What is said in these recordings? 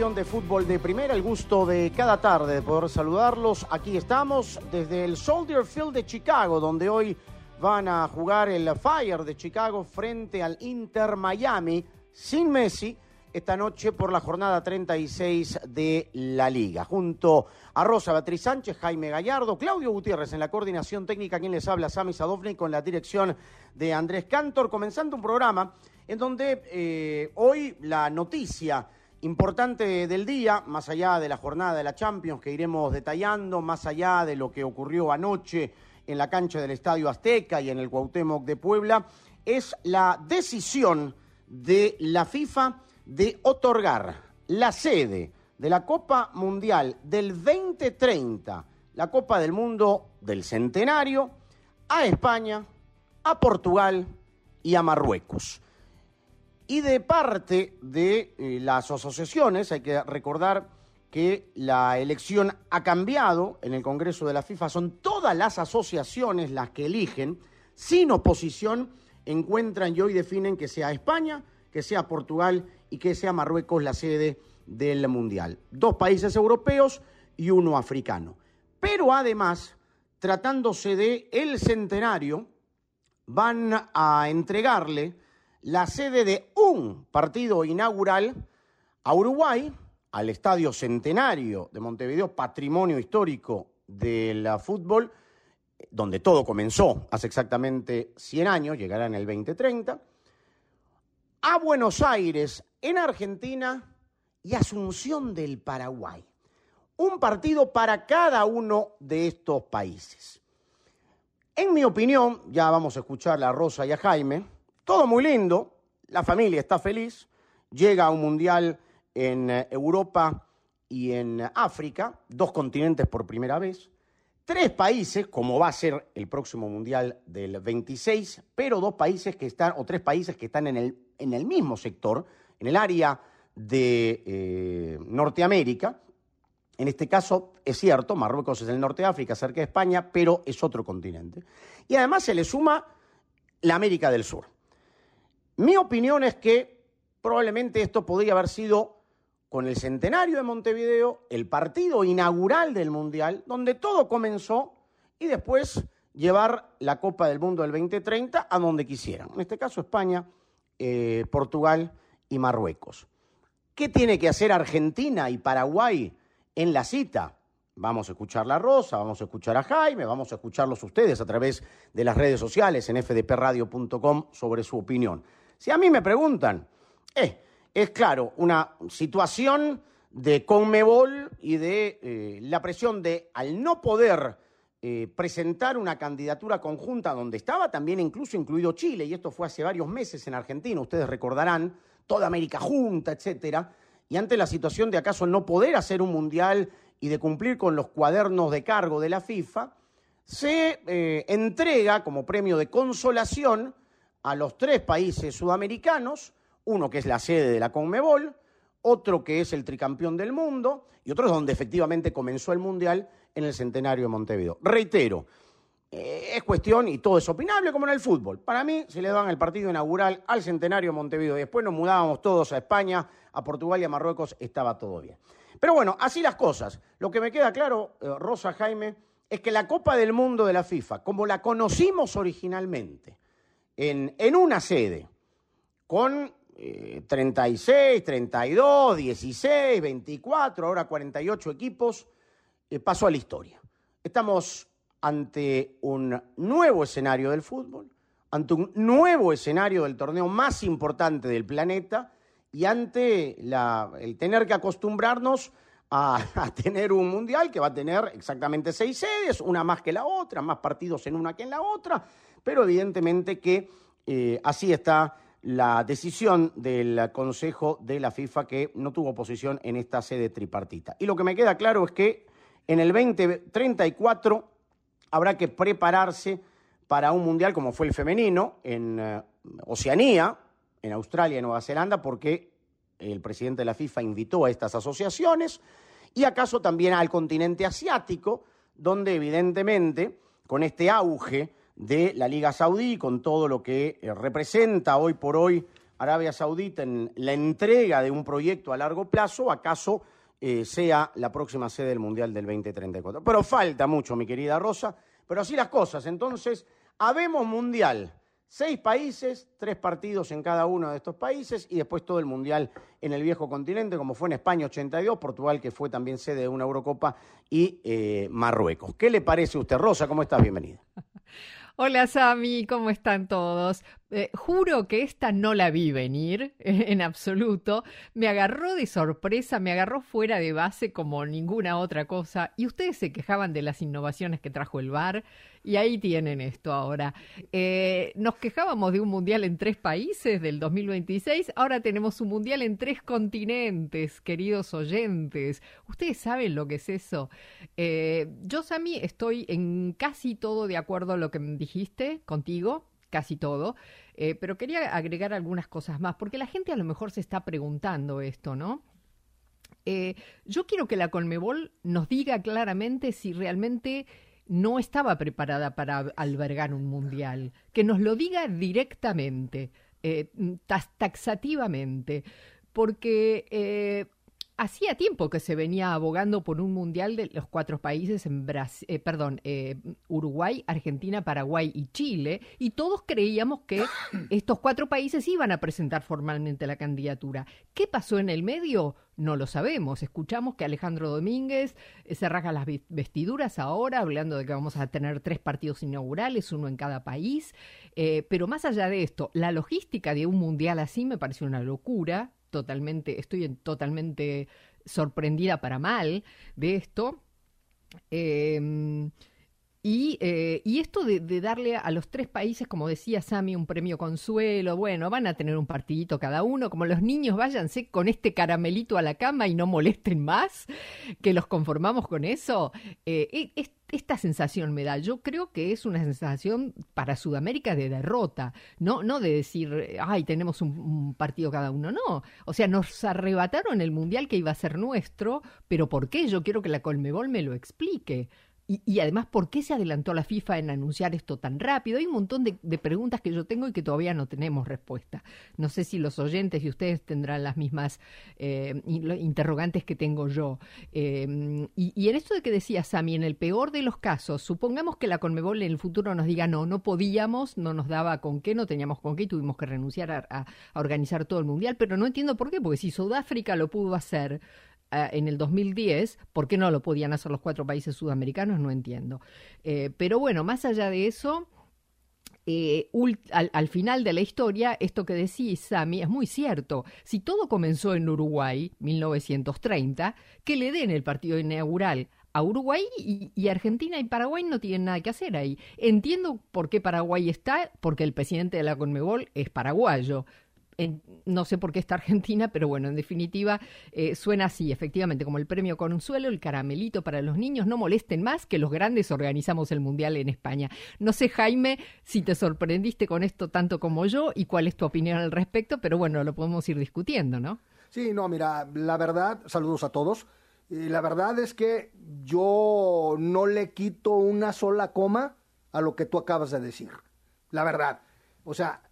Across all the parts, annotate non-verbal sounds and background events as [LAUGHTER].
De Fútbol de Primera. El gusto de cada tarde de poder saludarlos. Aquí estamos desde el Soldier Field de Chicago, donde hoy van a jugar el Fire de Chicago frente al Inter Miami sin Messi esta noche por la jornada 36 de la liga. Junto a Rosa Beatriz Sánchez, Jaime Gallardo, Claudio Gutiérrez en la coordinación técnica, quien les habla, Sami Sadovni, con la dirección de Andrés Cantor, comenzando un programa en donde eh, hoy la noticia importante del día, más allá de la jornada de la Champions que iremos detallando, más allá de lo que ocurrió anoche en la cancha del Estadio Azteca y en el Cuauhtémoc de Puebla, es la decisión de la FIFA de otorgar la sede de la Copa Mundial del 2030, la Copa del Mundo del Centenario, a España, a Portugal y a Marruecos. Y de parte de eh, las asociaciones, hay que recordar que la elección ha cambiado en el Congreso de la FIFA, son todas las asociaciones las que eligen, sin oposición, encuentran y hoy definen que sea España, que sea Portugal y que sea Marruecos la sede del Mundial. Dos países europeos y uno africano. Pero además, tratándose de el centenario, van a entregarle la sede de un partido inaugural a Uruguay, al Estadio Centenario de Montevideo, patrimonio histórico del fútbol, donde todo comenzó hace exactamente 100 años, llegará en el 2030, a Buenos Aires, en Argentina, y Asunción del Paraguay. Un partido para cada uno de estos países. En mi opinión, ya vamos a escuchar a Rosa y a Jaime, todo muy lindo, la familia está feliz, llega a un mundial en eh, Europa y en África, dos continentes por primera vez, tres países, como va a ser el próximo mundial del 26, pero dos países que están, o tres países que están en el, en el mismo sector, en el área de eh, Norteamérica. En este caso, es cierto, Marruecos es el norte de África, cerca de España, pero es otro continente. Y además se le suma la América del Sur. Mi opinión es que probablemente esto podría haber sido con el centenario de Montevideo, el partido inaugural del Mundial, donde todo comenzó y después llevar la Copa del Mundo del 2030 a donde quisieran. En este caso España, eh, Portugal y Marruecos. ¿Qué tiene que hacer Argentina y Paraguay en la cita? Vamos a escuchar la Rosa, vamos a escuchar a Jaime, vamos a escucharlos ustedes a través de las redes sociales en fdpradio.com sobre su opinión. Si a mí me preguntan, eh, es claro, una situación de Conmebol y de eh, la presión de, al no poder eh, presentar una candidatura conjunta donde estaba también incluso incluido Chile, y esto fue hace varios meses en Argentina, ustedes recordarán, toda América junta, etcétera, y ante la situación de acaso no poder hacer un mundial y de cumplir con los cuadernos de cargo de la FIFA, se entrega como premio de consolación a los tres países sudamericanos, uno que es la sede de la Conmebol, otro que es el tricampeón del mundo y otro es donde efectivamente comenzó el Mundial en el centenario de Montevideo. Reitero, eh, es cuestión, y todo es opinable como en el fútbol. Para mí, se le daban el partido inaugural al centenario de Montevideo y después nos mudábamos todos a España, a Portugal y a Marruecos, estaba todo bien. Pero bueno, así las cosas. Lo que me queda claro, eh, Rosa Jaime, es que la Copa del Mundo de la FIFA, como la conocimos originalmente, en, una sede, con eh, 36, 32, 16, 24, ahora 48 equipos, eh, pasó a la historia. Estamos ante un nuevo escenario del fútbol, ante un nuevo escenario del torneo más importante del planeta y ante el tener que acostumbrarnos [LAUGHS] a, tener un mundial que va a tener exactamente seis sedes, una más que la otra, más partidos en una que en la otra, pero evidentemente que eh, así está la decisión del Consejo de la FIFA que no tuvo posición en esta sede tripartita. Y lo que me queda claro es que en el 2034 habrá que prepararse para un mundial como fue el femenino en eh, Oceanía, en Australia y Nueva Zelanda, porque el presidente de la FIFA invitó a estas asociaciones, y acaso también al continente asiático, donde evidentemente con este auge de la Liga Saudí, con todo lo que eh, representa hoy por hoy Arabia Saudita en la entrega de un proyecto a largo plazo, acaso eh, sea la próxima sede del Mundial del 2034. Pero falta mucho, mi querida Rosa, pero así las cosas. Entonces, habemos Mundial. Seis países, tres partidos en cada uno de estos países y después todo el Mundial en el viejo continente, como fue en España 82, Portugal, que fue también sede de una Eurocopa, y eh, Marruecos. ¿Qué le parece a usted, Rosa? ¿Cómo estás? Bienvenida. [LAUGHS] Hola Sami, ¿cómo están todos? Eh, juro que esta no la vi venir [LAUGHS] en absoluto. Me agarró de sorpresa, me agarró fuera de base como ninguna otra cosa. Y ustedes se quejaban de las innovaciones que trajo el VAR. Y ahí tienen esto ahora. Eh, nos quejábamos de un mundial en tres países del 2026. Ahora tenemos un mundial en tres continentes, queridos oyentes. ¿Ustedes saben lo que es eso? Eh, yo, Sami, estoy en casi todo de acuerdo a lo que me dijiste contigo casi todo, eh, pero quería agregar algunas cosas más, porque la gente a lo mejor se está preguntando esto, ¿no? Eh, yo quiero que la Colmebol nos diga claramente si realmente no estaba preparada para albergar un mundial, que nos lo diga directamente, eh, taxativamente, porque hacía tiempo que se venía abogando por un mundial de los cuatro países en Brasil, eh, perdón, eh, Uruguay, Argentina, Paraguay y Chile, y todos creíamos que [COUGHS] estos cuatro países iban a presentar formalmente la candidatura. ¿Qué pasó en el medio? No lo sabemos. Escuchamos que Alejandro Domínguez eh, se rasga las vestiduras ahora, hablando de que vamos a tener tres partidos inaugurales, uno en cada país. pero más allá de esto, la logística de un mundial así me pareció una locura totalmente, estoy totalmente sorprendida para mal de esto. Em, y, eh, y, esto de, darle a los tres países, como decía Sami, un premio consuelo, bueno, van a tener un partidito cada uno, como los niños váyanse con este caramelito a la cama y no molesten más, que los conformamos con eso. Eh, e, esta sensación me da. Yo creo que es una sensación para Sudamérica de derrota, no, no de decir, ay, tenemos un, partido cada uno, no. O sea, nos arrebataron el mundial que iba a ser nuestro, pero ¿por qué? Yo quiero que la Colmebol me lo explique. Y, además, ¿por qué se adelantó la FIFA en anunciar esto tan rápido? Hay un montón de, preguntas que yo tengo y que todavía no tenemos respuesta. No sé si los oyentes y ustedes tendrán las mismas eh, interrogantes que tengo yo. Eh, y, en esto de que decía Sami, en el peor de los casos, supongamos que la Conmebol en el futuro nos diga no, no podíamos, no nos daba con qué, no teníamos con qué y tuvimos que renunciar a, a organizar todo el mundial, pero no entiendo por qué, porque si Sudáfrica lo pudo hacer, en el 2010, ¿por qué no lo podían hacer los cuatro países sudamericanos? No entiendo. Eh, pero bueno, más allá de eso, eh, al, final de la historia, esto que decís, Sami, es muy cierto. Si todo comenzó en Uruguay, 1930, que le den el partido inaugural a Uruguay y, y, Argentina y Paraguay no tienen nada que hacer ahí. Entiendo por qué Paraguay está, porque el presidente de la Conmebol es paraguayo no sé por qué está Argentina, pero bueno, en definitiva eh, suena así, efectivamente, como el premio Consuelo, el caramelito para los niños, no molesten más que los grandes organizamos el Mundial en España. No sé, Jaime, si te sorprendiste con esto tanto como yo y cuál es tu opinión al respecto, pero bueno, lo podemos ir discutiendo, ¿no? Sí, no, mira, la verdad, saludos a todos. la verdad es que yo no le quito una sola coma a lo que tú acabas de decir. La verdad. O sea,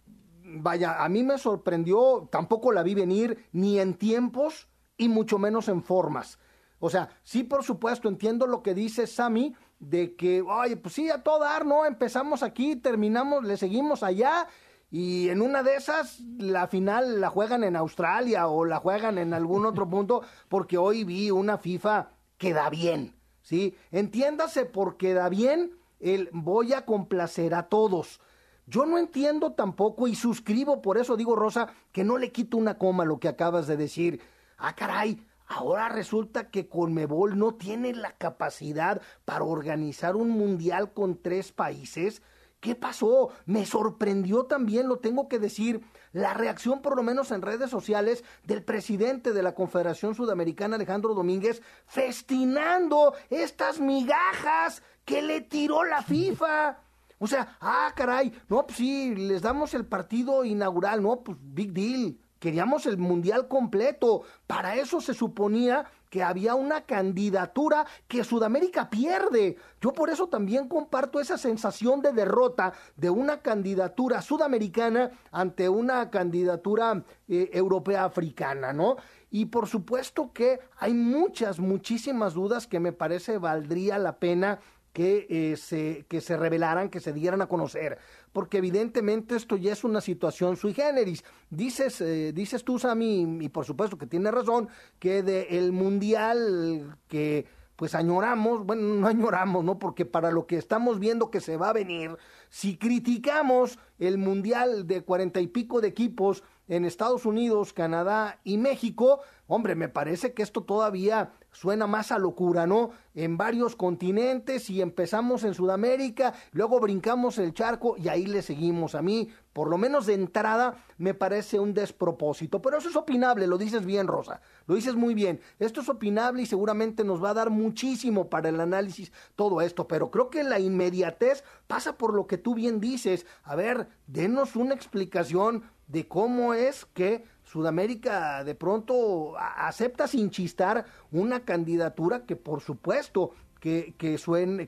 vaya, a mí me sorprendió, tampoco la vi venir ni en tiempos y mucho menos en formas. O sea, sí, por supuesto, entiendo lo que dice Sammy de que, oye, pues sí, a todo dar, ¿no? Empezamos aquí, terminamos, le seguimos allá y en una de esas la final la juegan en Australia o la juegan en algún otro [LAUGHS] punto porque hoy vi una FIFA que da bien, ¿sí? Entiéndase porque da bien el voy a complacer a todos. Yo no entiendo tampoco y suscribo, por eso digo, Rosa, que no le quito una coma lo que acabas de decir. Ah, caray, ahora resulta que Conmebol no tiene la capacidad para organizar un mundial con tres países. ¿Qué pasó? Me sorprendió también, lo tengo que decir, la reacción, por lo menos en redes sociales, del presidente de la Confederación Sudamericana, Alejandro Domínguez, festinando estas migajas que le tiró la FIFA. O sea, ah, caray, no, pues sí, les damos el partido inaugural, no, pues big deal. Queríamos el mundial completo. Para eso se suponía que había una candidatura que Sudamérica pierde. Yo por eso también comparto esa sensación de derrota de una candidatura sudamericana ante una candidatura eh, europea africana, ¿no? Y por supuesto que hay muchas, muchísimas dudas que me parece valdría la pena que, eh, se, que se revelaran, que se dieran a conocer, porque evidentemente esto ya es una situación sui generis. Dices, eh, dices tú, Sammy, y por supuesto que tiene razón, que del el mundial que pues añoramos, bueno, no añoramos, ¿no? Porque para lo que estamos viendo que se va a venir, si criticamos el mundial de cuarenta y pico de equipos en Estados Unidos, Canadá y México, hombre, me parece que esto todavía suena más a locura, ¿no? En varios continentes y empezamos en Sudamérica, luego brincamos el charco y ahí le seguimos. A mí, por lo menos de entrada, me parece un despropósito. Pero eso es opinable, lo dices bien, Rosa. Lo dices muy bien. Esto es opinable y seguramente nos va a dar muchísimo para el análisis todo esto. Pero creo que la inmediatez pasa por lo que tú bien dices. A ver, denos una explicación de cómo es que Sudamérica de pronto acepta sin chistar una candidatura que por supuesto que, que,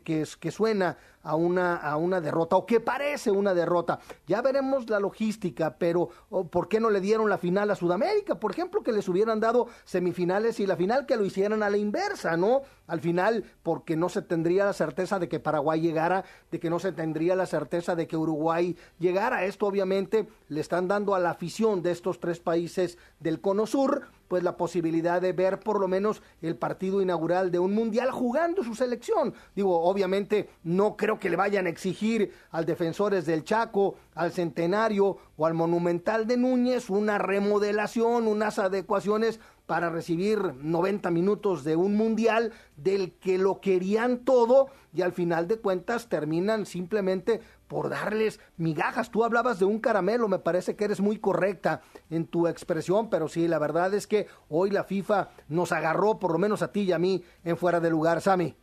que, que suena a una, a una derrota o que parece una derrota. Ya veremos la logística, pero ¿por qué no le dieron la final a Sudamérica? Por ejemplo, que les hubieran dado semifinales y la final que lo hicieran a la inversa, ¿no? Al final, porque no se tendría la certeza de que Paraguay llegara, de que no se tendría la certeza de que Uruguay llegara. Esto obviamente le están dando a la afición de estos tres países del Cono Sur pues la posibilidad de ver por lo menos el partido inaugural de un mundial jugando su selección. Digo, obviamente no creo que le vayan a exigir al Defensores del Chaco, al Centenario o al Monumental de Núñez una remodelación, unas adecuaciones para recibir 90 minutos de un mundial del que lo querían todo y al final de cuentas terminan simplemente por darles migajas. Tú hablabas de un caramelo, me parece que eres muy correcta en tu expresión, pero sí, la verdad es que hoy la FIFA nos agarró, por lo menos a ti y a mí, en fuera de lugar, Sami.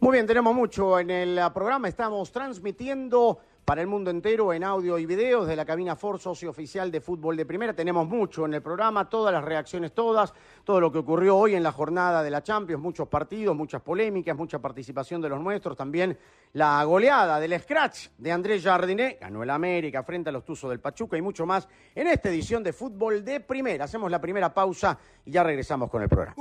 Muy bien, tenemos mucho en el programa, estamos transmitiendo para el mundo entero en audio y video de la cabina Ford Socio Oficial de Fútbol de Primera. Tenemos mucho en el programa, todas las reacciones, todas, todo lo que ocurrió hoy en la jornada de la Champions, muchos partidos, muchas polémicas, mucha participación de los nuestros, también la goleada del Scratch de Andrés Jardiné, ganó el América frente a los Tuzos del Pachuca y mucho más en esta edición de Fútbol de Primera. Hacemos la primera pausa y ya regresamos con el programa.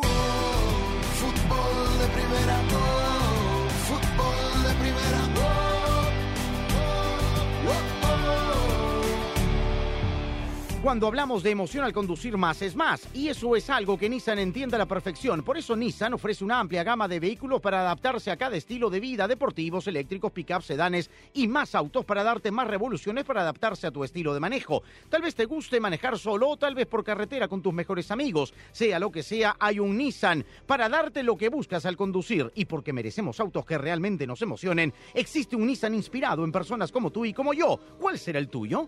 Cuando hablamos de emoción al conducir más es más, y eso es algo que Nissan entiende a la perfección. Por eso Nissan ofrece una amplia gama de vehículos para adaptarse a cada estilo de vida, deportivos, eléctricos, pickups, sedanes y más autos para darte más revoluciones para adaptarse a tu estilo de manejo. Tal vez te guste manejar solo o tal vez por carretera con tus mejores amigos. Sea lo que sea, hay un Nissan para darte lo que buscas al conducir y porque merecemos autos que realmente nos emocionen, existe un Nissan inspirado en personas como tú y como yo. ¿Cuál será el tuyo?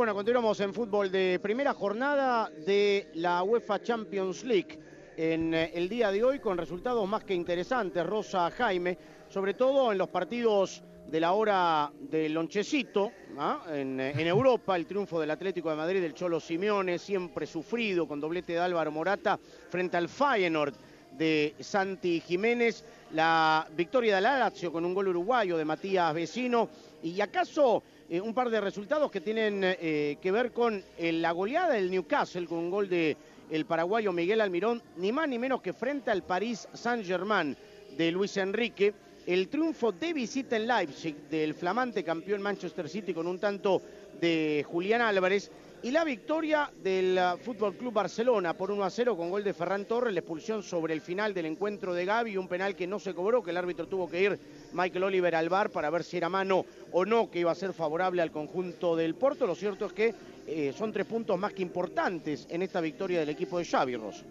Bueno, continuamos en fútbol de primera jornada de la UEFA Champions League. En eh, el día de hoy con resultados más que interesantes, Rosa Jaime, sobre todo en los partidos de la hora del lonchecito, ¿ah? en, eh, en, Europa, el triunfo del Atlético de Madrid, del Cholo Simeone, siempre sufrido, con doblete de Álvaro Morata, frente al Feyenoord de Santi Jiménez, la victoria del Lazio con un gol uruguayo de Matías Vecino, y acaso eh, un par de resultados que tienen eh, que ver con eh, la goleada del Newcastle con un gol de el paraguayo Miguel Almirón, ni más ni menos que frente al París Saint-Germain de Luis Enrique. El triunfo de visita en Leipzig del flamante campeón Manchester City con un tanto de Julián Álvarez Y la victoria del uh, Fútbol Club Barcelona por 1 a 0 con gol de Ferran Torres, la expulsión sobre el final del encuentro de Gaby, un penal que no se cobró, que el árbitro tuvo que ir Michael Oliver al bar para ver si era mano o no, que iba a ser favorable al conjunto del Porto. Lo cierto es que eh, son tres puntos más que importantes en esta victoria del equipo de Xavi Ross.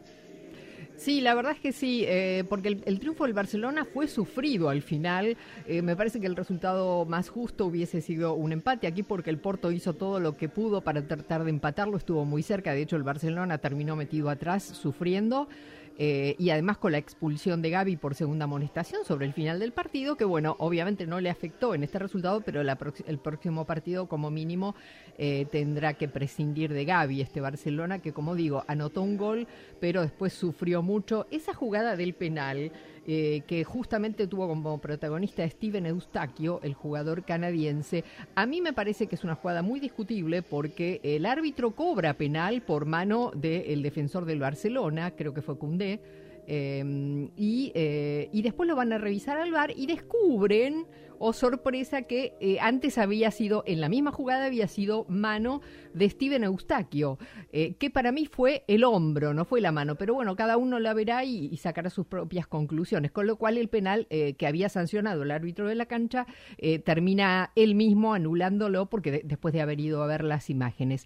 Sí, la verdad es que sí, eh, porque el, triunfo del Barcelona fue sufrido al final. Eh, me parece que el resultado más justo hubiese sido un empate aquí porque el Porto hizo todo lo que pudo para tratar de empatarlo, estuvo muy cerca, de hecho el Barcelona terminó metido atrás sufriendo. Eh, y además con la expulsión de Gaby por segunda amonestación sobre el final del partido, que bueno, obviamente no le afectó en este resultado, pero el próximo partido como mínimo eh, tendrá que prescindir de Gaby, este Barcelona, que como digo, anotó un gol, pero después sufrió mucho. Esa jugada del penal eh, que justamente tuvo como protagonista a Steven Eustachio, el jugador canadiense. A mí me parece que es una jugada muy discutible porque el árbitro cobra penal por mano del defensor del Barcelona, creo que fue Cundé, eh, y, eh, y después lo van a revisar al bar y descubren o sorpresa que eh, antes había sido, en la misma jugada había sido mano de Steven Eustaquio, eh, que para mí fue el hombro, no fue la mano, pero bueno, cada uno la verá y, sacará sus propias conclusiones, con lo cual el penal eh, que había sancionado el árbitro de la cancha termina él mismo anulándolo porque después de haber ido a ver las imágenes.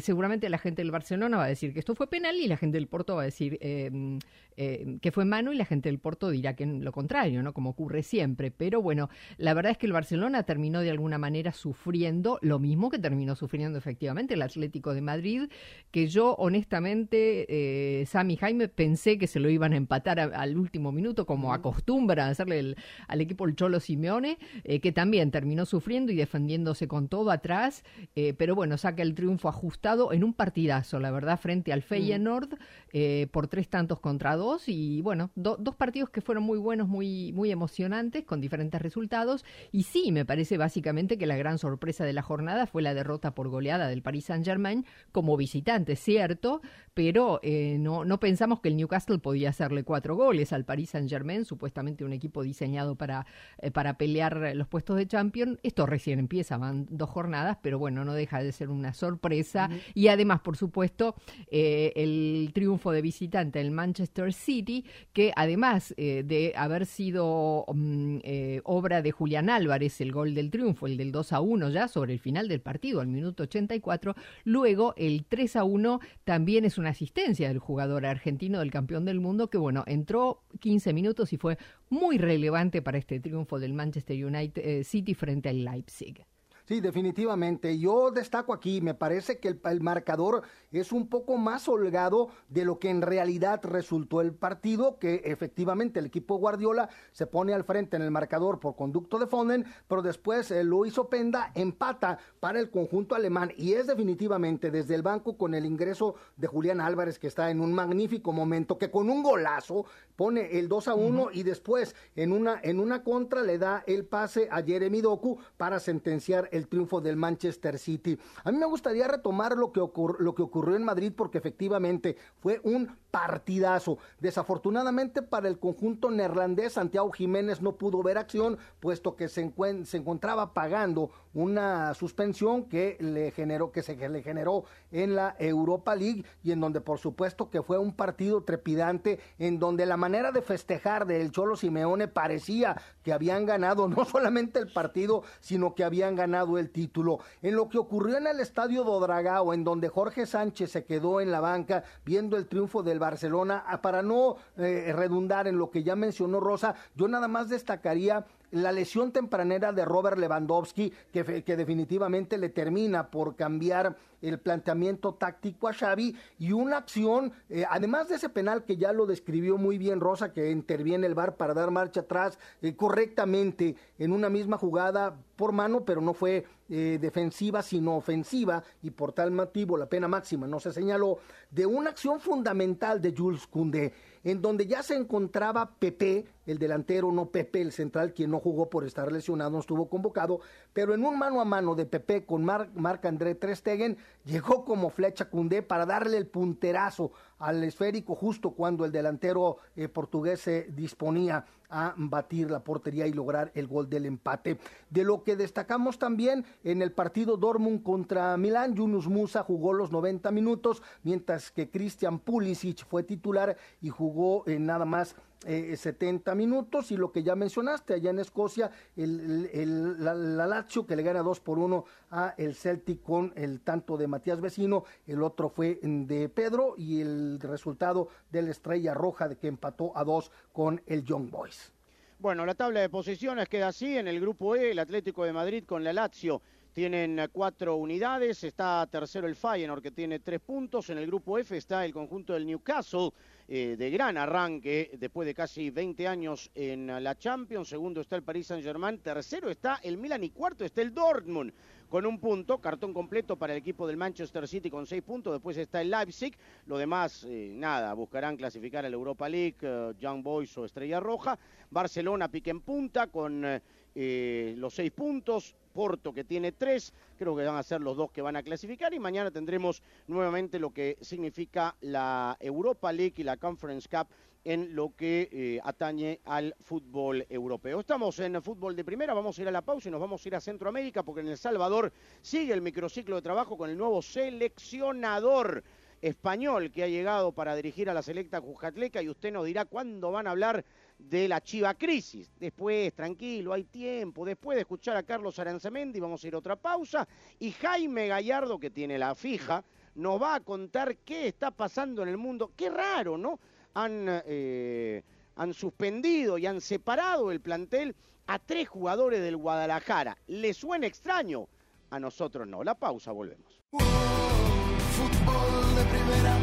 seguramente la gente del Barcelona va a decir que esto fue penal y la gente del Porto va a decir que fue mano y la gente del Porto dirá que lo contrario, ¿no? Como ocurre siempre, pero bueno, la verdad es que el Barcelona terminó de alguna manera sufriendo lo mismo que terminó sufriendo efectivamente el Atlético de Madrid, que yo honestamente, eh, Sammy Jaime, pensé que se lo iban a empatar al último minuto, como acostumbra hacerle al equipo el Cholo Simeone, eh, que también terminó sufriendo y defendiéndose con todo atrás, eh, pero bueno, saca el triunfo ajustado en un partidazo, la verdad, frente al Feyenoord, eh, por tres tantos contra dos, y bueno, dos partidos que fueron muy buenos, muy, muy emocionantes, con diferentes resultados y sí, me parece básicamente que la gran sorpresa de la jornada fue la derrota por goleada del Paris Saint-Germain como visitante, cierto, pero eh, no, no pensamos que el Newcastle podía hacerle cuatro goles al Paris Saint-Germain, supuestamente un equipo diseñado para, eh, para pelear los puestos de Champions. Esto recién empieza, van dos jornadas, pero bueno, no deja de ser una sorpresa. Y además, por supuesto, eh, el triunfo de visitante el Manchester City, que además de haber sido mm, obra de Julián Álvarez, el gol del triunfo, el del 2 a 1 ya sobre el final del partido, al minuto 84. Luego el 3 a 1 también es una asistencia del jugador argentino del campeón del mundo que, bueno, entró 15 minutos y fue muy relevante para este triunfo del Manchester United eh, City frente al Leipzig. Sí, definitivamente. Yo destaco aquí, me parece que el, marcador es un poco más holgado de lo que en realidad resultó el partido, que efectivamente el equipo Guardiola se pone al frente en el marcador por conducto de Fonden, pero después eh, Luis Openda empata para el conjunto alemán y es definitivamente desde el banco con el ingreso de Julián Álvarez que está en un magnífico momento, que con un golazo pone el 2 a 1 y después en una, en una contra le da el pase a Jeremy Doku para sentenciar el triunfo del Manchester City. A mí me gustaría retomar lo que, lo que ocurrió en Madrid porque efectivamente fue un partidazo. Desafortunadamente para el conjunto neerlandés, Santiago Jiménez no pudo ver acción, puesto que se, se encontraba pagando una suspensión que le generó, que se le generó en la Europa League y en donde por supuesto que fue un partido trepidante, en donde la manera de festejar del Cholo Simeone parecía que habían ganado [LAUGHS] no solamente el partido, sino que habían ganado el título. En lo que ocurrió en el estadio Dodragao, en donde Jorge Sánchez se quedó en la banca viendo el triunfo del Barcelona. Ah, para no eh, redundar en lo que ya mencionó Rosa, yo nada más destacaría la lesión tempranera de Robert Lewandowski, que, que, definitivamente le termina por cambiar el planteamiento táctico a Xavi y una acción, eh, además de ese penal que ya lo describió muy bien Rosa, que interviene el VAR para dar marcha atrás eh, correctamente en una misma jugada por mano, pero no fue eh, defensiva sino ofensiva y por tal motivo la pena máxima no se señaló, de una acción fundamental de Jules Koundé en donde ya se encontraba Pepe, el delantero, no Pepe, el central, quien no jugó por estar lesionado, no estuvo convocado, pero en un mano a mano de Pepe con Marc André Trestegen, [LAUGHS] llegó como flecha Cundé para darle el punterazo al esférico justo cuando el delantero eh, portugués se disponía a batir la portería y lograr el gol del empate. De lo que destacamos también en el partido Dortmund contra Milán, Yunus Musa jugó los 90 minutos, mientras que Christian Pulisic fue titular y jugó en nada más 70 eh, minutos y lo que ya mencionaste allá en Escocia el, la, Lazio que le gana 2 por 1 a el Celtic con el tanto de Matías Vecino el otro fue de Pedro y el resultado de la Estrella Roja de que empató a 2 con el Young Boys bueno, la tabla de posiciones queda así. En el grupo E, el Atlético de Madrid con la Lazio tienen cuatro unidades. Está tercero el Feyenoord que tiene tres puntos. En el grupo F está el conjunto del Newcastle eh, de gran arranque después de casi 20 años en la Champions. Segundo está el Paris Saint-Germain. Tercero está el Milan y cuarto está el Dortmund con un punto, cartón completo para el equipo del Manchester City con seis puntos, después está el Leipzig, lo demás, eh, nada, buscarán clasificar a la Europa League, eh, Young Boys o Estrella Roja, Barcelona pique en punta con eh, los seis puntos, Porto que tiene tres, creo que van a ser los dos que van a clasificar y mañana tendremos nuevamente lo que significa la Europa League y la Conference Cup en lo que eh, atañe al fútbol europeo. Estamos en fútbol de primera, vamos a ir a la pausa y nos vamos a ir a Centroamérica porque en El Salvador sigue el microciclo de trabajo con el nuevo seleccionador español que ha llegado para dirigir a la selecta Cuscatleca y usted nos dirá cuándo van a hablar de la Chiva Crisis. Después, tranquilo, hay tiempo. Después de escuchar a Carlos Aranzamendi, vamos a ir a otra pausa. Y Jaime Gallardo, que tiene la fija, nos va a contar qué está pasando en el mundo. Qué raro, ¿no? Han, eh, han suspendido y han separado el plantel a tres jugadores del Guadalajara. ¿Le suena extraño? A nosotros no. La pausa, volvemos. fútbol de primera,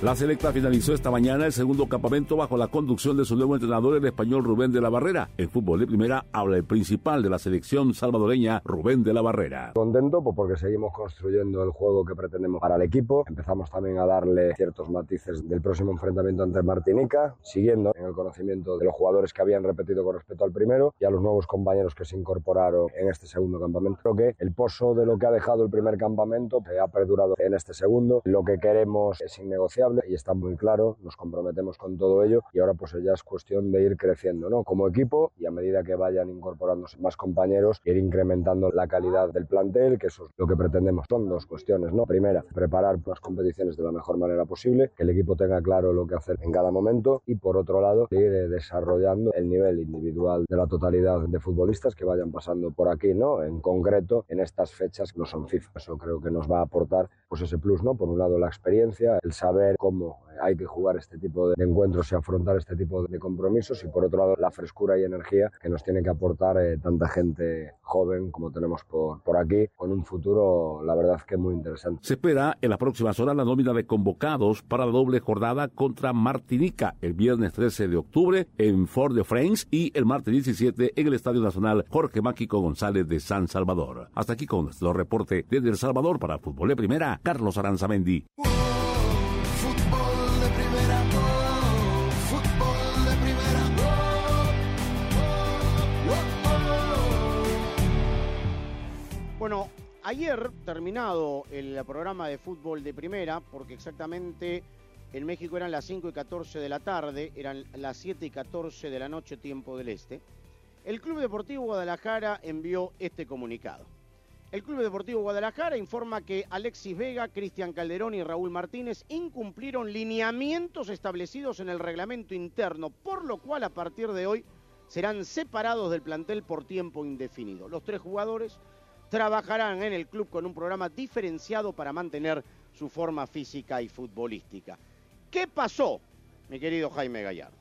La selecta finalizó esta mañana el segundo campamento bajo la conducción de su nuevo entrenador, el español Rubén de la Barrera. En fútbol de primera habla el principal de la selección salvadoreña, Rubén de la Barrera. Contento pues, porque seguimos construyendo el juego que pretendemos para el equipo. Empezamos también a darle ciertos matices del próximo enfrentamiento ante Martinica, siguiendo en el conocimiento de los jugadores que habían repetido con respecto al primero y a los nuevos compañeros que se incorporaron en este segundo campamento. Creo que el pozo de lo que ha dejado el primer campamento se ha perdurado en este segundo. Lo que queremos es innegociable y está muy claro, nos comprometemos con todo ello y ahora pues ya es cuestión de ir creciendo ¿no? como equipo y a medida que vayan incorporándose más compañeros, ir incrementando la calidad del plantel, que eso es lo que pretendemos. Son dos cuestiones, ¿no? Primera, preparar las competiciones de la mejor manera posible, que el equipo tenga claro lo que hacer en cada momento y por otro lado, ir desarrollando el nivel individual de la totalidad de futbolistas que vayan pasando por aquí, ¿no? En concreto, en estas fechas no son FIFA. Eso creo que nos va a aportar pues ese plus, ¿no? Por un lado la experiencia, el saber cómo hay que jugar este tipo de encuentros y afrontar este tipo de compromisos y por otro lado la frescura y energía que nos tiene que aportar eh, tanta gente joven como tenemos por, por aquí con un futuro la verdad que muy interesante. Se espera en las próximas horas la nómina de convocados para la doble jornada contra Martinica el viernes 13 de octubre en Fort de France y el martes 17 en el Estadio Nacional Jorge Máquico González de San Salvador. Hasta aquí con nuestro reporte desde El Salvador para Fútbol de Primera, Carlos Aranzamendi. Ayer terminado el programa de fútbol de primera, porque exactamente en México eran las 5 y 14 de la tarde, eran las 7 y 14 de la noche tiempo del este, el Club Deportivo Guadalajara envió este comunicado. El Club Deportivo Guadalajara informa que Alexis Vega, Cristian Calderón y Raúl Martínez incumplieron lineamientos establecidos en el reglamento interno, por lo cual a partir de hoy serán separados del plantel por tiempo indefinido. Los tres jugadores trabajarán en el club con un programa diferenciado para mantener su forma física y futbolística. ¿Qué pasó, mi querido Jaime Gallardo?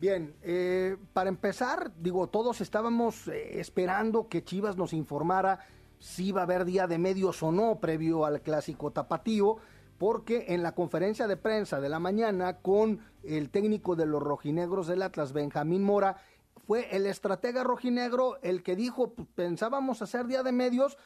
Bien, eh, para empezar, digo, todos estábamos eh, esperando que Chivas nos informara si iba a haber día de medios o no previo al clásico tapatío, porque en la conferencia de prensa de la mañana con el técnico de los rojinegros del Atlas, Benjamín Mora, fue el estratega rojinegro el que dijo, pues, pensábamos hacer día de medios,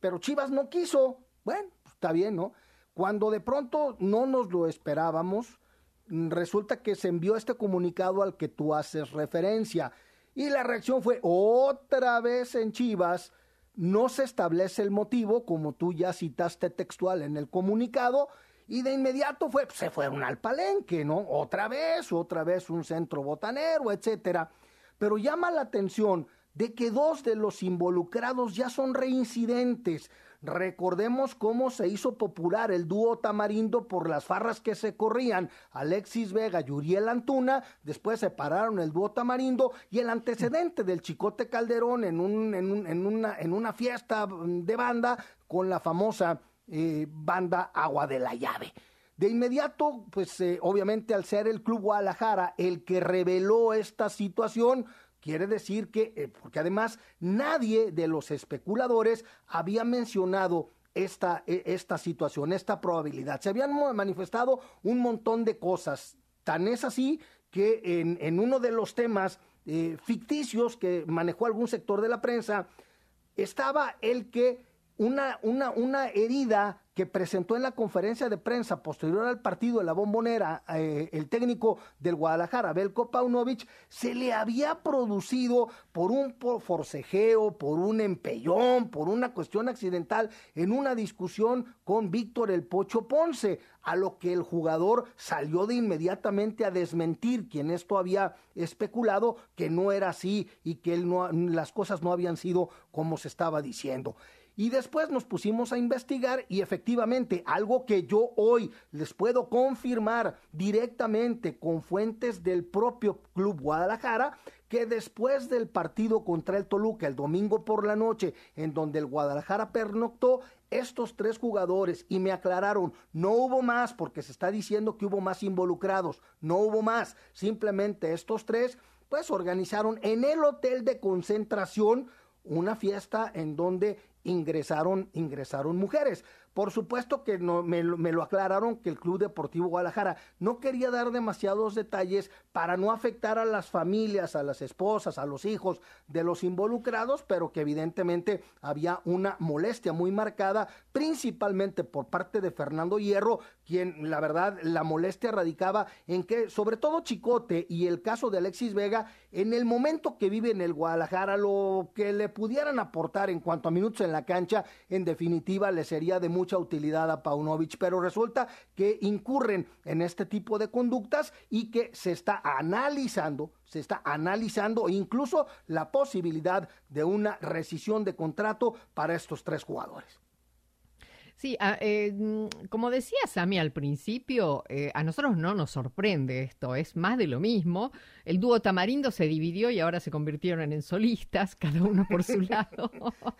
pero Chivas no quiso. Bueno, pues, está bien, ¿no? Cuando de pronto no nos lo esperábamos, resulta que se envió este comunicado al que tú haces referencia. Y la reacción fue otra vez en Chivas, No se establece el motivo, como tú ya citaste textual en el comunicado, y de inmediato fue, se fueron al palenque, ¿no? Otra vez, otra vez un centro botanero, etcétera. Pero llama la atención de que dos de los involucrados ya son reincidentes. Recordemos cómo se hizo popular el dúo Tamarindo por las farras que se corrían. Alexis Vega y Uriel Antuna, después separaron el dúo Tamarindo y el antecedente del Chicote Calderón en, un, en, en, una, en una fiesta de banda con la famosa eh, banda Agua de la Llave. De inmediato, pues eh, obviamente al ser el Club Guadalajara el que reveló esta situación, quiere decir que, eh, porque además nadie de los especuladores había mencionado esta, esta situación, esta probabilidad. Se habían manifestado un montón de cosas. Tan es así que en, en uno de los temas ficticios que manejó algún sector de la prensa, estaba el que una, una, una herida que presentó en la conferencia de prensa posterior al partido de la bombonera eh, el técnico del Guadalajara, Belko Paunovic, se le había producido por un forcejeo, por un empellón, por una cuestión accidental en una discusión con Víctor El Pocho Ponce, a lo que el jugador salió de inmediatamente a desmentir quien esto había especulado que no era así y que él no, las cosas no habían sido como se estaba diciendo. Y después nos pusimos a investigar y efectivamente algo que yo hoy les puedo confirmar directamente con fuentes del propio Club Guadalajara, que después del partido contra el Toluca el domingo por la noche, en donde el Guadalajara pernoctó, estos tres jugadores y me aclararon, no hubo más porque se está diciendo que hubo más involucrados, no hubo más, simplemente estos tres pues organizaron en el hotel de concentración una fiesta en donde ingresaron, ingresaron mujeres. Por supuesto que no, me, me, lo aclararon que el Club Deportivo Guadalajara no quería dar demasiados detalles para no afectar a las familias, a las esposas, a los hijos de los involucrados, pero que evidentemente había una molestia muy marcada, principalmente por parte de Fernando Hierro, quien la verdad la molestia radicaba en que sobre todo Chicote y el caso de Alexis Vega, en el momento que vive en el Guadalajara, lo que le pudieran aportar en cuanto a minutos en la cancha, en definitiva le sería de mucha utilidad a Paunovic, pero resulta que incurren en este tipo de conductas y que se está analizando, se está analizando incluso la posibilidad de una rescisión de contrato para estos tres jugadores. Sí, a, eh, mm, como decía Sami al principio, eh, a nosotros no nos sorprende esto, es más de lo mismo. El dúo Tamarindo se dividió y ahora se convirtieron en solistas, [LAUGHS] cada uno por su lado. [LAUGHS]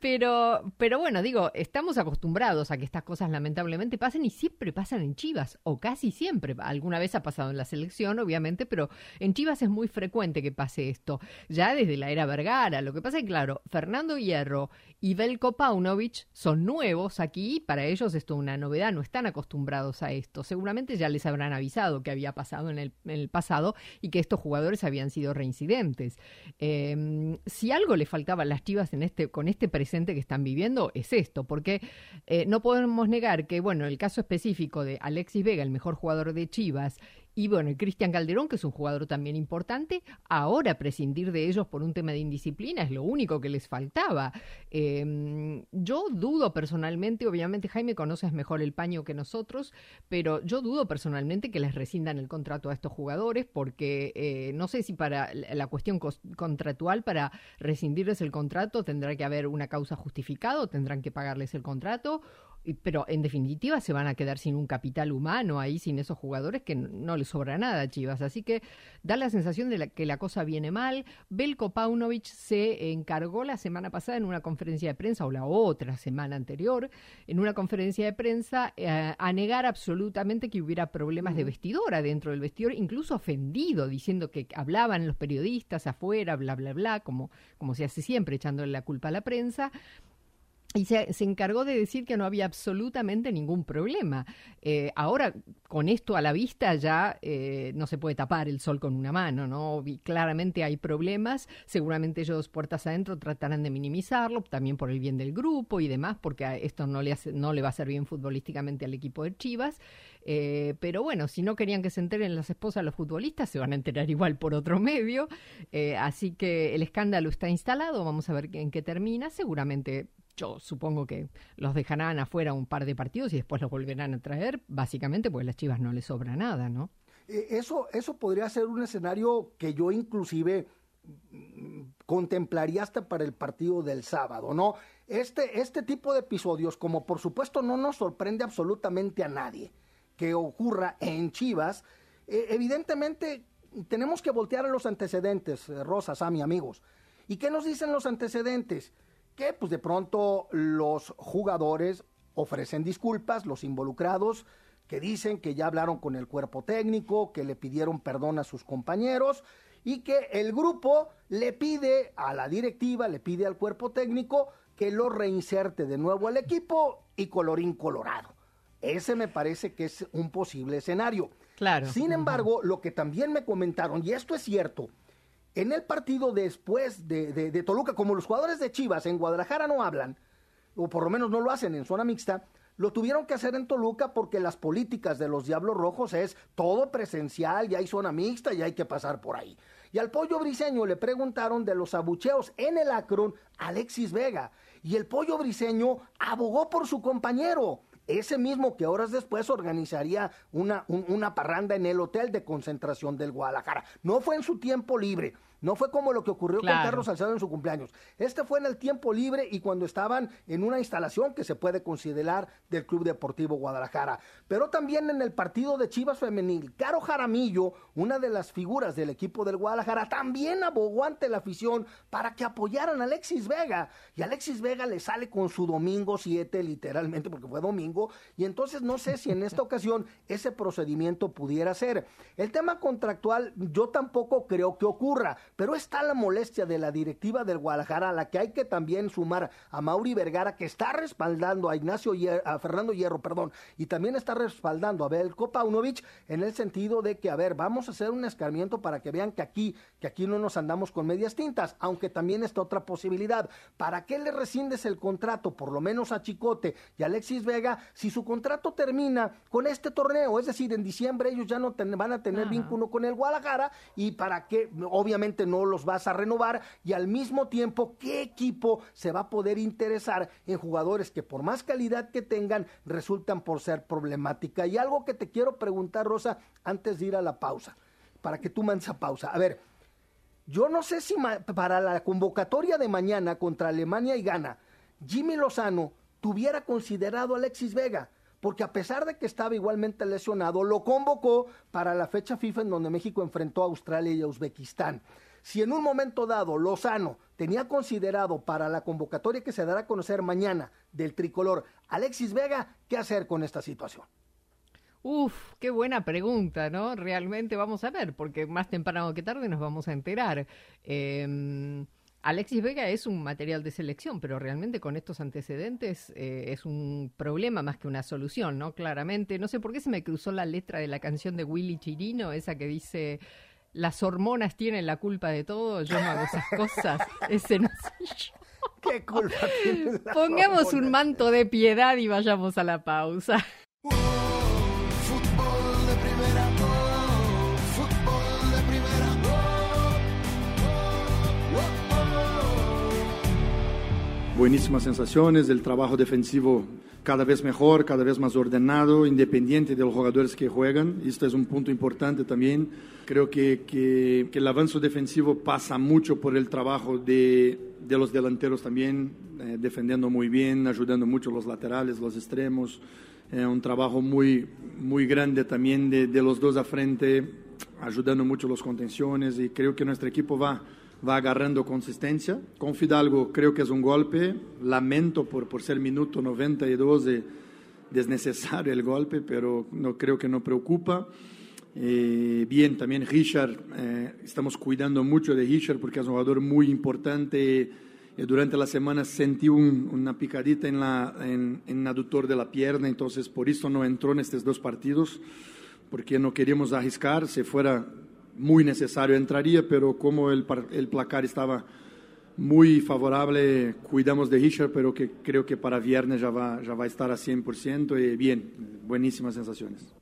pero, pero bueno, digo, estamos acostumbrados a que estas cosas lamentablemente pasen y siempre pasan en Chivas, o casi siempre. Alguna vez ha pasado en la selección, obviamente, pero en Chivas es muy frecuente que pase esto, ya desde la era Vergara. Lo que pasa es que, claro, Fernando Hierro y Belko Paunovic son nuevos aquí, para ellos esto es una novedad, no están acostumbrados a esto. Seguramente ya les habrán avisado que había pasado en el, pasado y que estos jugadores habían sido reincidentes. Eh, si algo le faltaba a las Chivas en este, con este presente que están viviendo, es esto, porque eh, no podemos negar que, bueno, el caso específico de Alexis Vega, el mejor jugador de Chivas, y bueno, Cristian Calderón, que es un jugador también importante, ahora prescindir de ellos por un tema de indisciplina es lo único que les faltaba. Eh, yo dudo personalmente, obviamente Jaime conoces mejor el paño que nosotros, pero yo dudo personalmente que les rescindan el contrato a estos jugadores porque eh, no sé si para la cuestión contractual, para rescindirles el contrato, tendrá que haber una causa justificada tendrán que pagarles el contrato pero en definitiva se van a quedar sin un capital humano ahí, sin esos jugadores que no les sobra nada a Chivas. Así que da la sensación de que la cosa viene mal. Belko Paunovic se encargó la semana pasada en una conferencia de prensa, o la otra semana anterior, en una conferencia de prensa, eh, a negar absolutamente que hubiera problemas de vestidora dentro del vestidor, incluso ofendido, diciendo que hablaban los periodistas afuera, bla, bla, bla, como, como se hace siempre, echándole la culpa a la prensa y se, encargó de decir que no había absolutamente ningún problema. Eh, ahora, con esto a la vista, ya eh, no se puede tapar el sol con una mano, ¿no? claramente hay problemas. Seguramente ellos, puertas adentro, tratarán de minimizarlo, también por el bien del grupo y demás, porque esto no le, hace, no le va a hacer bien futbolísticamente al equipo de Chivas. Eh, pero bueno, si no querían que se enteren las esposas los futbolistas, se van a enterar igual por otro medio. así que el escándalo está instalado, vamos a ver en qué termina. Seguramente yo supongo que los dejarán afuera un par de partidos y después los volverán a traer, básicamente porque a las Chivas no les sobra nada, ¿no? Eh, eso, eso podría ser un escenario que yo inclusive mm, contemplaría hasta para el partido del sábado, ¿no? Este, este tipo de episodios, como por supuesto no nos sorprende absolutamente a nadie que ocurra en Chivas, eh, evidentemente tenemos que voltear a los antecedentes, eh, Rosa, Sami, amigos. ¿Y qué nos dicen los antecedentes? Que pues de pronto los jugadores ofrecen disculpas, los involucrados que dicen que ya hablaron con el cuerpo técnico, que le pidieron perdón a sus compañeros y que el grupo le pide a la directiva, le pide al cuerpo técnico que lo reinserte de nuevo al equipo y colorín colorado. Ese me parece que es un posible escenario. Claro. Sin embargo, lo que también me comentaron, y esto es cierto, en el partido después de, Toluca, como los jugadores de Chivas en Guadalajara no hablan, o por lo menos no lo hacen en zona mixta, lo tuvieron que hacer en Toluca porque las políticas de los Diablos Rojos es todo presencial, ya hay zona mixta y hay que pasar por ahí. Y al pollo briseño le preguntaron de los abucheos en el Acron Alexis Vega. Y el pollo briseño abogó por su compañero ese mismo que horas después organizaría una, una parranda en el hotel de concentración del Guadalajara. No fue en su tiempo libre, no fue como lo que ocurrió con Carlos Salcedo en su cumpleaños. Este fue en el tiempo libre y cuando estaban en una instalación que se puede considerar del Club Deportivo Guadalajara. Pero también en el partido de Chivas Femenil, Caro Jaramillo, una de las figuras del equipo del Guadalajara, también abogó ante la afición para que apoyaran a Alexis Vega. Y Alexis Vega le sale con su domingo 7, literalmente, porque fue domingo. Y entonces no sé si en esta [LAUGHS] ocasión ese procedimiento pudiera ser. El tema contractual yo tampoco creo que ocurra pero está la molestia de la directiva del Guadalajara, a la que hay que también sumar a Mauri Vergara, que está respaldando a Ignacio a Fernando Hierro, perdón, y también está respaldando a Belko Paunovic en el sentido de que, a ver, vamos a hacer un escarmiento para que vean que aquí, que aquí no nos andamos con medias tintas, aunque también está otra posibilidad. ¿Para qué le rescindes el contrato, por lo menos a Chicote y a Alexis Vega, si su contrato termina con este torneo? Es decir, en diciembre ellos ya no van a tener vínculo con el Guadalajara y para qué, obviamente no los vas a renovar y al mismo tiempo qué equipo se va a poder interesar en jugadores que por más calidad que tengan resultan por ser problemática. Y algo que te quiero preguntar, Rosa, antes de ir a la pausa, para que tú mandes a pausa. A ver, yo no sé si para la convocatoria de mañana contra Alemania y Ghana, Jimmy Lozano tuviera considerado a Alexis Vega porque a pesar de que estaba igualmente lesionado, lo convocó para la fecha FIFA en donde México enfrentó a Australia y a Uzbekistán. Si en un momento dado Lozano tenía considerado para la convocatoria que se dará a conocer mañana del tricolor Alexis Vega, ¿qué hacer con esta situación? Uf, qué buena pregunta, ¿no? Realmente vamos a ver, porque más temprano que tarde nos vamos a enterar. Em, Alexis Vega es un material de selección, pero realmente con estos antecedentes eh, es un problema más que una solución, ¿no? Claramente, no sé por qué se me cruzó la letra de la canción de Willy Chirino, esa que dice las hormonas tienen la culpa de todo, yo no hago esas cosas, ese no soy yo. ¿Qué culpa Pongamos un manto de piedad y vayamos a la pausa. Buenísimas sensaciones, el trabajo defensivo cada vez mejor, cada vez más ordenado, independiente de los jugadores que juegan. Esto es un punto importante también. Creo que, que, el avance defensivo pasa mucho por el trabajo de, de los delanteros también, eh, defendiendo muy bien, ayudando mucho los laterales, los extremos. Eh, un trabajo muy, muy grande también de, de los dos a frente, ayudando mucho los contenciones y creo que nuestro equipo va va agarrando consistencia. Con Fidalgo creo que es un golpe, lamento por, por ser minuto 92 de desnecesario el golpe, pero no creo que no preocupa. Eh, bien, también Richard, eh, estamos cuidando mucho de Richard porque es un jugador muy importante Eh, durante la semana sentí una picadita en, la, en, en aductor de la pierna, entonces por eso no entró en estos dos partidos, porque no queríamos arriscar, si fuera muy necesario. Entraría, pero como el, el placar estaba muy favorable, cuidamos de Richard, pero que creo que para viernes ya va, ya va a estar a 100% y bien, buenísimas sensaciones.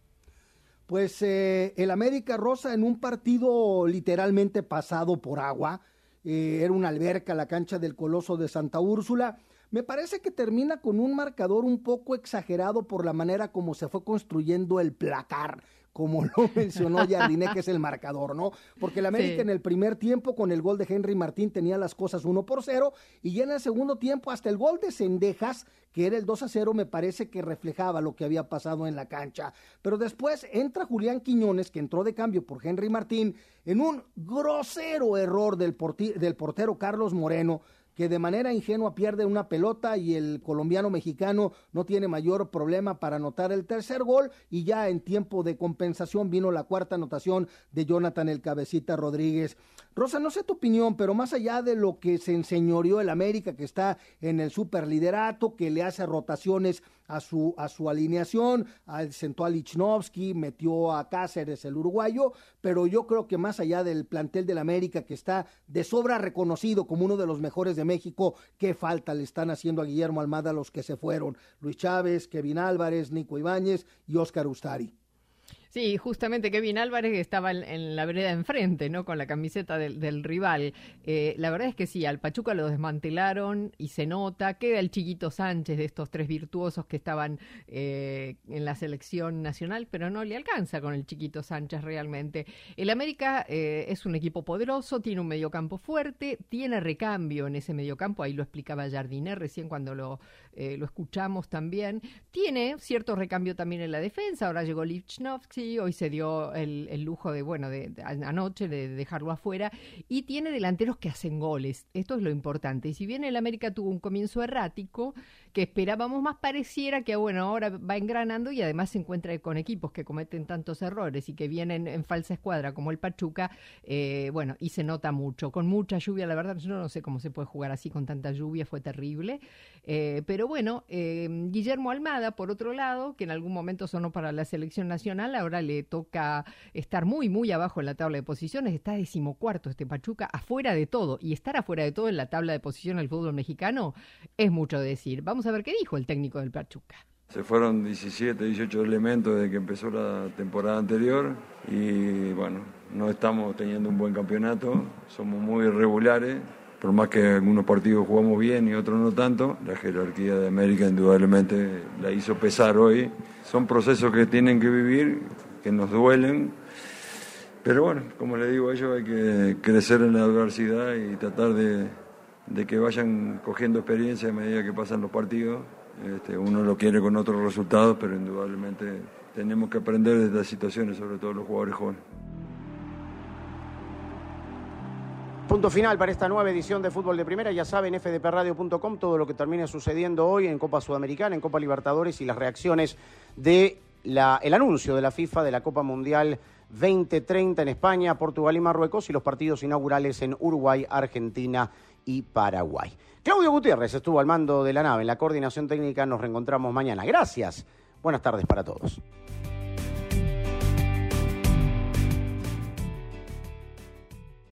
Pues eh, el América Rosa en un partido literalmente pasado por agua, eh, era una alberca la cancha del Coloso de Santa Úrsula, me parece que termina con un marcador un poco exagerado por la manera como se fue construyendo el placar como lo [LAUGHS] mencionó Jardiné, que es el marcador, ¿no? Porque el América en el primer tiempo con el gol de Henry Martín tenía las cosas 1 por 0 y ya en el segundo tiempo hasta el gol de Cendejas, que era el 2 a 0, me parece que reflejaba lo que había pasado en la cancha. Pero después entra Julián Quiñones, que entró de cambio por Henry Martín, en un grosero error del, del portero Carlos Moreno, que de manera ingenua pierde una pelota y el colombiano mexicano no tiene mayor problema para anotar el tercer gol y ya en tiempo de compensación vino la cuarta anotación de Jonathan el Cabecita Rodríguez. Rosa, no sé tu opinión, pero más allá de lo que se enseñoreó el América, que está en el superliderato, que le hace rotaciones a su, a su alineación, sentó a Lichnowsky, metió a Cáceres, el uruguayo, pero yo creo que más allá del plantel del América, que está de sobra reconocido como uno de los mejores de México, qué falta le están haciendo a Guillermo Almada los que se fueron, Luis Chávez, Kevin Álvarez, Nico Ibáñez y Óscar Ustari. Sí, justamente Kevin Álvarez estaba en, la vereda enfrente, ¿no? Con la camiseta del, rival. Eh, la verdad es que sí, al Pachuca lo desmantelaron y se nota. Queda el chiquito Sánchez de estos tres virtuosos que estaban eh, en la selección nacional, pero no le alcanza con el chiquito Sánchez realmente. El América eh, es un equipo poderoso, tiene un mediocampo fuerte, tiene recambio en ese mediocampo, ahí lo explicaba Jardiner recién cuando lo, lo escuchamos también. Tiene cierto recambio también en la defensa, ahora llegó Lichnowsky hoy se dio el, lujo de, bueno, de, anoche de dejarlo afuera y tiene delanteros que hacen goles. Esto es lo importante. Y si bien el América tuvo un comienzo errático, que esperábamos más, pareciera que, bueno, ahora va engranando y además se encuentra con equipos que cometen tantos errores y que vienen en falsa escuadra como el Pachuca, eh, bueno, y se nota mucho. Con mucha lluvia, la verdad, yo no sé cómo se puede jugar así con tanta lluvia, fue terrible. Eh, pero bueno, eh, Guillermo Almada, por otro lado, que en algún momento sonó para la selección nacional, ahora le toca estar muy, muy abajo en la tabla de posiciones, está decimocuarto este Pachuca, afuera de todo, y estar afuera de todo en la tabla de posiciones del fútbol mexicano es mucho decir. Vamos a ver qué dijo el técnico del Pachuca. Se fueron 17, 18 elementos desde que empezó la temporada anterior y bueno, no estamos teniendo un buen campeonato, somos muy irregulares, por más que algunos partidos jugamos bien y otros no tanto, la jerarquía de América indudablemente la hizo pesar hoy. Son procesos que tienen que vivir, que nos duelen, pero bueno, como le digo a ellos, hay que crecer en la adversidad y tratar de, de que vayan cogiendo experiencia a medida que pasan los partidos. Este, uno lo quiere con otros resultados, pero indudablemente tenemos que aprender de estas situaciones, sobre todo los jugadores jóvenes. Punto final para esta nueva edición de Fútbol de Primera. Ya saben, fdpradio.com, todo lo que termine sucediendo hoy en Copa Sudamericana, en Copa Libertadores y las reacciones de anuncio de la FIFA de la Copa Mundial 2030 en España, Portugal y Marruecos y los partidos inaugurales en Uruguay, Argentina y Paraguay. Claudio Gutiérrez estuvo al mando de la nave en la coordinación técnica. Nos reencontramos mañana. Gracias. Buenas tardes para todos.